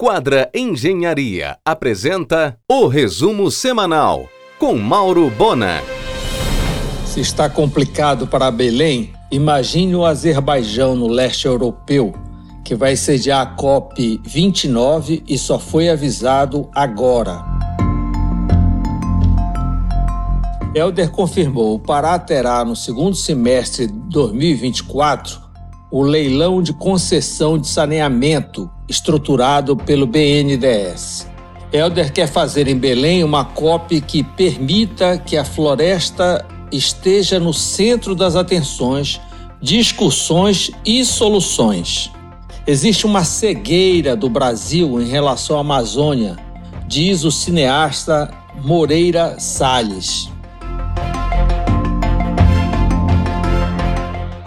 Quadra Engenharia apresenta o resumo semanal com Mauro Bona. Se está complicado para Belém, imagine o Azerbaijão no leste europeu, que vai sediar a COP 29 e só foi avisado agora. Helder confirmou: o Pará terá no segundo semestre de 2024 o leilão de concessão de saneamento estruturado pelo BNDES. Helder quer fazer em Belém uma COP que permita que a floresta esteja no centro das atenções, discussões e soluções. Existe uma cegueira do Brasil em relação à Amazônia, diz o cineasta Moreira Salles.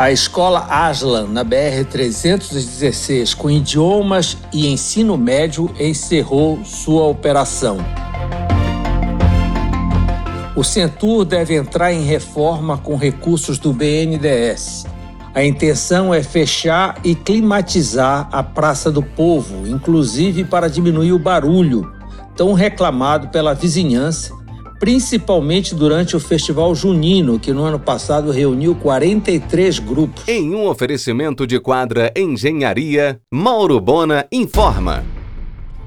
A escola Aslan, na BR-316, com idiomas e ensino médio, encerrou sua operação. O Centur deve entrar em reforma com recursos do BNDES. A intenção é fechar e climatizar a Praça do Povo, inclusive para diminuir o barulho, tão reclamado pela vizinhança principalmente durante o Festival Junino, que no ano passado reuniu 43 grupos. Em um oferecimento de quadra Engenharia, Mauro Bona informa.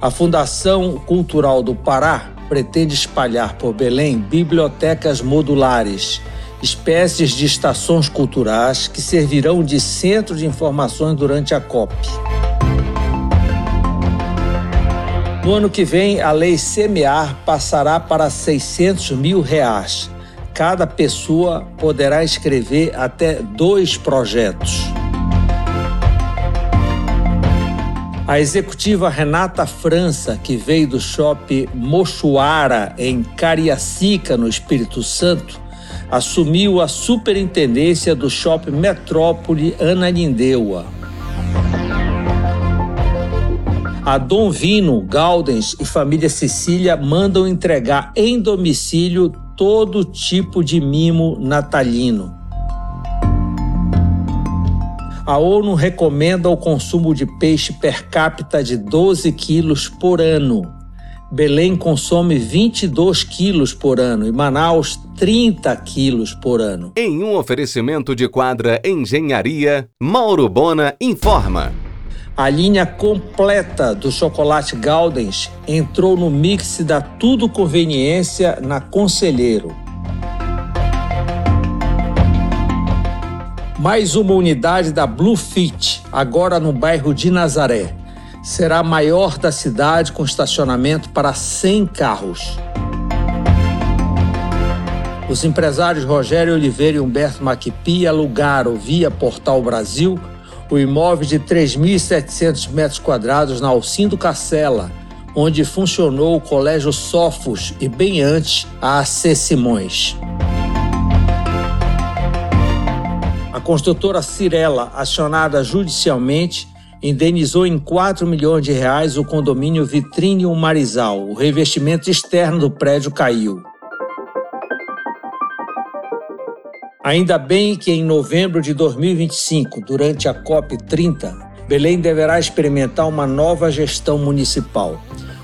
A Fundação Cultural do Pará pretende espalhar por Belém bibliotecas modulares, espécies de estações culturais que servirão de centro de informações durante a COP. No ano que vem, a lei semear passará para 600 mil reais. Cada pessoa poderá escrever até dois projetos. A executiva Renata França, que veio do shopping Mochuara, em Cariacica, no Espírito Santo, assumiu a superintendência do shopping Metrópole Ananindeua. A Dom Vino, Galdens e família Cecília mandam entregar em domicílio todo tipo de mimo natalino. A ONU recomenda o consumo de peixe per capita de 12 quilos por ano. Belém consome 22 quilos por ano e Manaus 30 quilos por ano. Em um oferecimento de quadra Engenharia, Mauro Bona informa. A linha completa do chocolate Galdens entrou no mix da Tudo Conveniência na Conselheiro. Mais uma unidade da Blue Fit, agora no bairro de Nazaré. Será a maior da cidade com estacionamento para 100 carros. Os empresários Rogério Oliveira e Humberto Maquipi alugaram via Portal Brasil o imóvel de 3.700 metros quadrados na Alcindo Cacela, onde funcionou o Colégio Sofos e bem antes a AC Simões. A construtora Cirela, acionada judicialmente, indenizou em 4 milhões de reais o condomínio Vitrine Marizal. O revestimento externo do prédio caiu. Ainda bem que em novembro de 2025, durante a COP30, Belém deverá experimentar uma nova gestão municipal.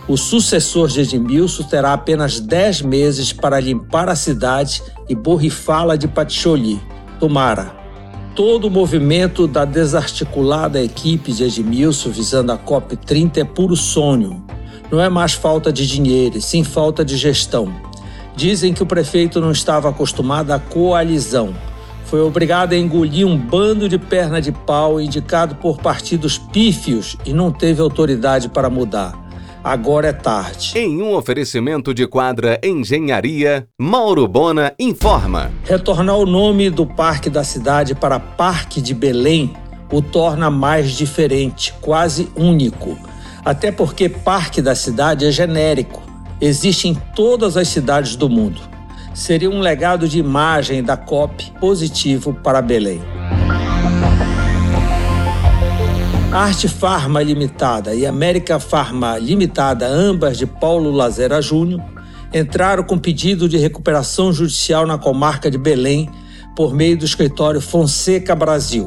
O sucessor de Edmilson terá apenas 10 meses para limpar a cidade e borrifá-la de paticholi. Tomara. Todo o movimento da desarticulada equipe de Edmilson visando a COP30 é puro sonho. Não é mais falta de dinheiro, sim falta de gestão. Dizem que o prefeito não estava acostumado à coalizão. Foi obrigado a engolir um bando de perna de pau indicado por partidos pífios e não teve autoridade para mudar. Agora é tarde. Em um oferecimento de quadra Engenharia, Mauro Bona informa. Retornar o nome do Parque da Cidade para Parque de Belém o torna mais diferente, quase único. Até porque Parque da Cidade é genérico existe em todas as cidades do mundo. Seria um legado de imagem da COP positivo para Belém. Arte Farma Limitada e América Farma Limitada, ambas de Paulo Lazera Júnior, entraram com pedido de recuperação judicial na comarca de Belém por meio do escritório Fonseca Brasil.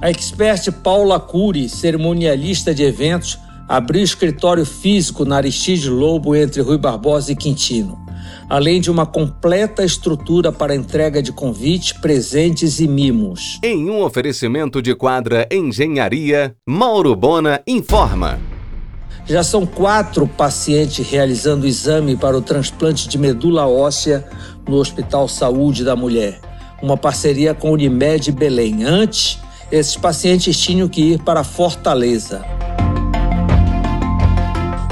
A expert Paula Cury, cerimonialista de eventos, abriu escritório físico na Aristide Lobo entre Rui Barbosa e Quintino, além de uma completa estrutura para entrega de convites, presentes e mimos. Em um oferecimento de quadra Engenharia, Mauro Bona informa. Já são quatro pacientes realizando o exame para o transplante de medula óssea no Hospital Saúde da Mulher, uma parceria com Unimed Belém. Antes, esses pacientes tinham que ir para Fortaleza.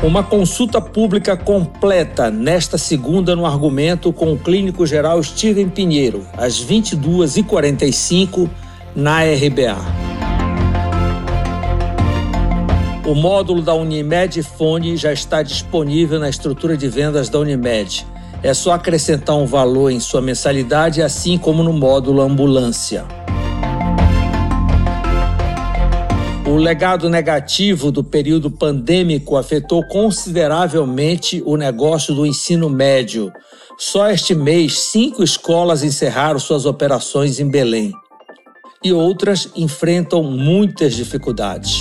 Uma consulta pública completa nesta segunda no argumento com o clínico geral Steven Pinheiro, às 22h45 na RBA. O módulo da Unimed Fone já está disponível na estrutura de vendas da Unimed. É só acrescentar um valor em sua mensalidade, assim como no módulo ambulância. O legado negativo do período pandêmico afetou consideravelmente o negócio do ensino médio. Só este mês, cinco escolas encerraram suas operações em Belém. E outras enfrentam muitas dificuldades.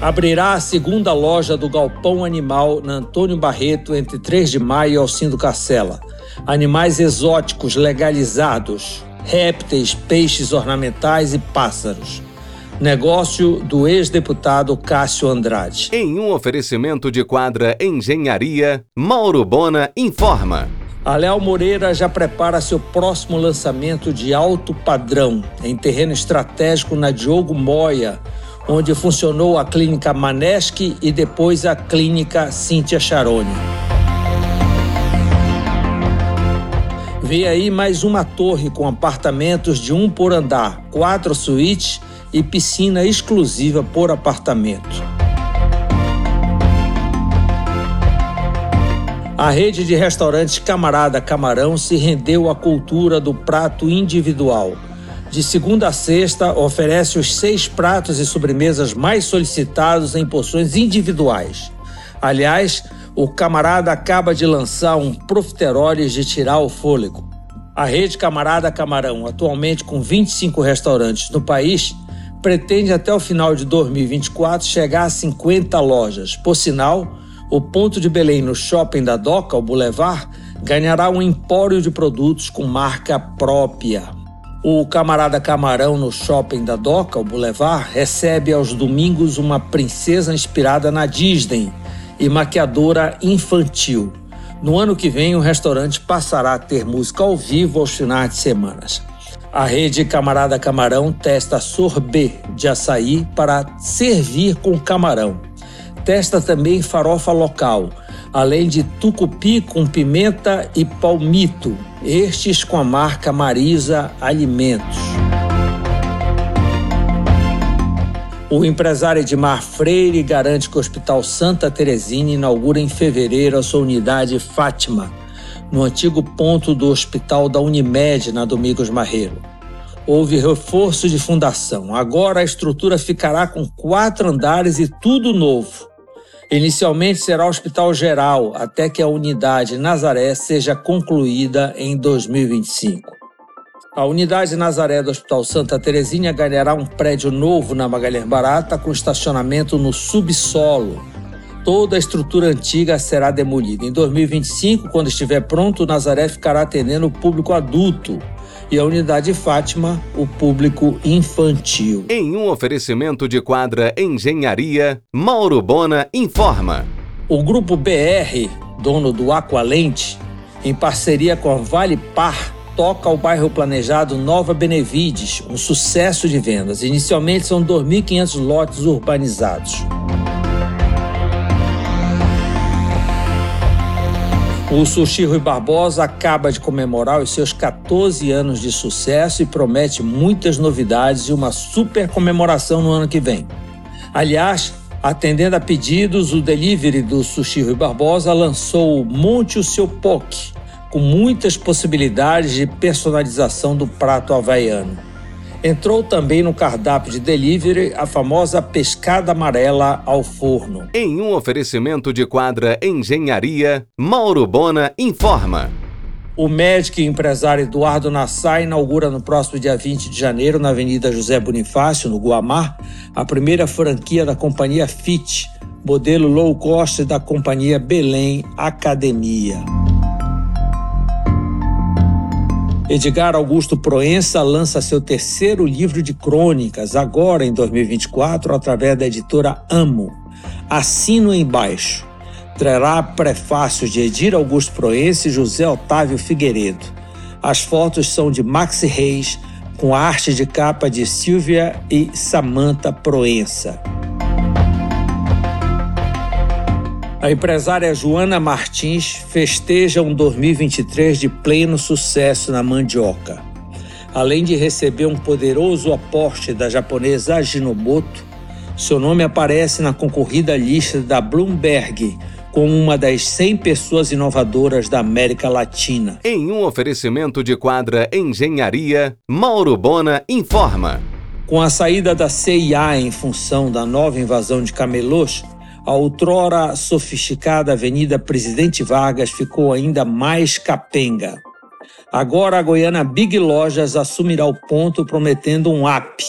abrirá a segunda loja do Galpão Animal na Antônio Barreto entre 3 de maio e Alcindo Cacela. Animais exóticos legalizados, répteis, peixes ornamentais e pássaros. Negócio do ex-deputado Cássio Andrade. Em um oferecimento de quadra Engenharia, Mauro Bona informa. A Léo Moreira já prepara seu próximo lançamento de alto padrão em terreno estratégico na Diogo Moia, onde funcionou a clínica Maneschi e depois a clínica Cíntia Charoni. Vem aí mais uma torre com apartamentos de um por andar, quatro suítes e piscina exclusiva por apartamento. A rede de restaurantes Camarada Camarão se rendeu à cultura do prato individual de segunda a sexta, oferece os seis pratos e sobremesas mais solicitados em porções individuais. Aliás, o camarada acaba de lançar um profiteroles de tirar o fôlego. A rede Camarada Camarão, atualmente com 25 restaurantes no país, pretende até o final de 2024 chegar a 50 lojas. Por sinal, o ponto de Belém no shopping da Doca, o Boulevard, ganhará um empório de produtos com marca própria. O camarada Camarão no shopping da Doca, o Boulevard, recebe aos domingos uma princesa inspirada na Disney e maquiadora infantil. No ano que vem, o restaurante passará a ter música ao vivo aos finais de semana. A rede Camarada Camarão testa sorbet de açaí para servir com camarão. Testa também farofa local, além de tucupi com pimenta e palmito, estes com a marca Marisa Alimentos. O empresário Edmar Freire garante que o Hospital Santa Teresina inaugura em fevereiro a sua unidade Fátima, no antigo ponto do Hospital da Unimed, na Domingos Marreiro. Houve reforço de fundação. Agora a estrutura ficará com quatro andares e tudo novo. Inicialmente será hospital geral, até que a unidade Nazaré seja concluída em 2025. A unidade Nazaré do Hospital Santa Terezinha ganhará um prédio novo na Magalhães Barata com estacionamento no subsolo. Toda a estrutura antiga será demolida. Em 2025, quando estiver pronto, o Nazaré ficará atendendo o público adulto e a unidade Fátima, o público infantil. Em um oferecimento de quadra Engenharia, Mauro Bona informa. O grupo BR, dono do Aqualente, em parceria com a Vale Par, toca o bairro planejado Nova Benevides, um sucesso de vendas. Inicialmente são 2.500 lotes urbanizados. O Sushi Rui Barbosa acaba de comemorar os seus 14 anos de sucesso e promete muitas novidades e uma super comemoração no ano que vem. Aliás, atendendo a pedidos, o delivery do Sushi Rui Barbosa lançou o Monte o Seu Poke, com muitas possibilidades de personalização do prato havaiano. Entrou também no cardápio de delivery a famosa pescada amarela ao forno. Em um oferecimento de quadra Engenharia, Mauro Bona informa. O médico e empresário Eduardo Nassar inaugura no próximo dia 20 de janeiro, na Avenida José Bonifácio, no Guamar, a primeira franquia da companhia FIT, modelo low cost da companhia Belém Academia. Edgar Augusto Proença lança seu terceiro livro de crônicas, agora em 2024, através da editora Amo. Assino embaixo. Trará prefácios de Edir Augusto Proença e José Otávio Figueiredo. As fotos são de Maxi Reis, com arte de capa de Silvia e Samantha Proença. A empresária Joana Martins festeja um 2023 de pleno sucesso na mandioca. Além de receber um poderoso aporte da japonesa Ajinomoto, seu nome aparece na concorrida lista da Bloomberg como uma das 100 pessoas inovadoras da América Latina. Em um oferecimento de quadra Engenharia, Mauro Bona informa. Com a saída da CIA em função da nova invasão de camelôs, a outrora sofisticada Avenida Presidente Vargas ficou ainda mais capenga. Agora a Goiânia Big Lojas assumirá o ponto prometendo um app.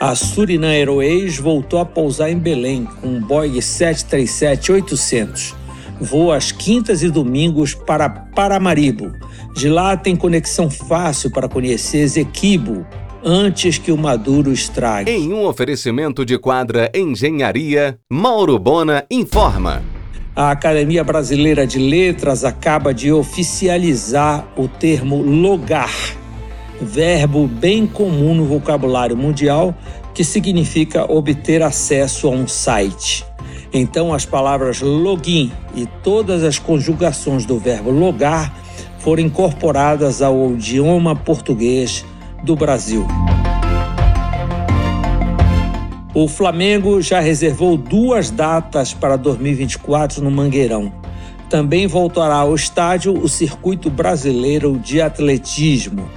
A Surinam Airways voltou a pousar em Belém com um Boeing 737-800. Voa às quintas e domingos para Paramaribo. De lá tem conexão fácil para conhecer Zequibo, antes que o Maduro estrague. Em um oferecimento de quadra Engenharia, Mauro Bona informa. A Academia Brasileira de Letras acaba de oficializar o termo logar, verbo bem comum no vocabulário mundial que significa obter acesso a um site. Então, as palavras login e todas as conjugações do verbo logar foram incorporadas ao idioma português do Brasil. O Flamengo já reservou duas datas para 2024 no Mangueirão. Também voltará ao estádio o Circuito Brasileiro de Atletismo.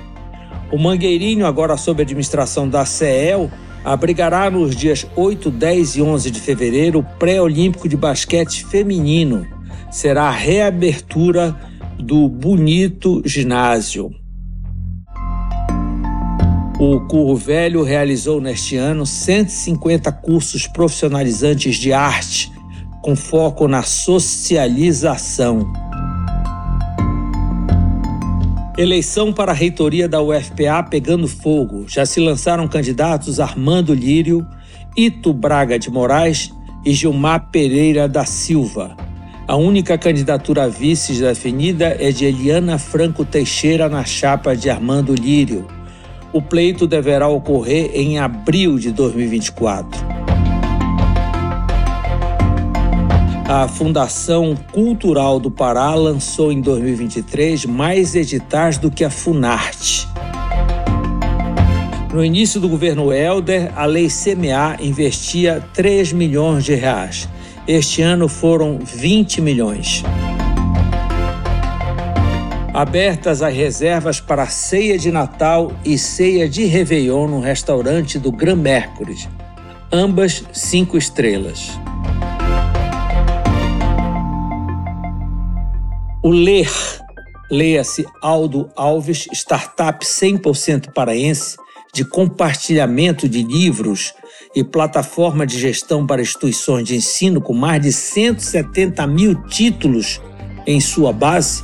O Mangueirinho, agora sob administração da CEL, abrigará nos dias 8, 10 e 11 de fevereiro o Pré-Olímpico de Basquete Feminino. Será a reabertura do Bonito Ginásio. O Curro Velho realizou neste ano 150 cursos profissionalizantes de arte, com foco na socialização. Eleição para a reitoria da UFPA pegando fogo. Já se lançaram candidatos Armando Lírio, Ito Braga de Moraes e Gilmar Pereira da Silva. A única candidatura a vice definida é de Eliana Franco Teixeira na chapa de Armando Lírio. O pleito deverá ocorrer em abril de 2024. A Fundação Cultural do Pará lançou em 2023 mais editais do que a Funarte. No início do governo Helder, a lei CMA investia 3 milhões de reais. Este ano foram 20 milhões abertas as reservas para ceia de Natal e ceia de Réveillon no restaurante do Gran Mercury, ambas cinco estrelas. O LER, leia-se Aldo Alves, startup 100% paraense de compartilhamento de livros e plataforma de gestão para instituições de ensino com mais de 170 mil títulos em sua base,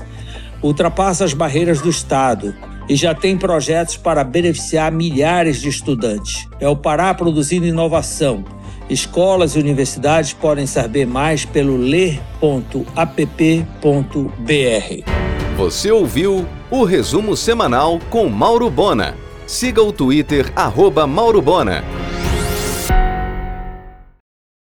ultrapassa as barreiras do Estado e já tem projetos para beneficiar milhares de estudantes. É o Pará produzindo inovação. Escolas e universidades podem saber mais pelo ler.app.br. Você ouviu o resumo semanal com Mauro Bona. Siga o Twitter, arroba Mauro Bona.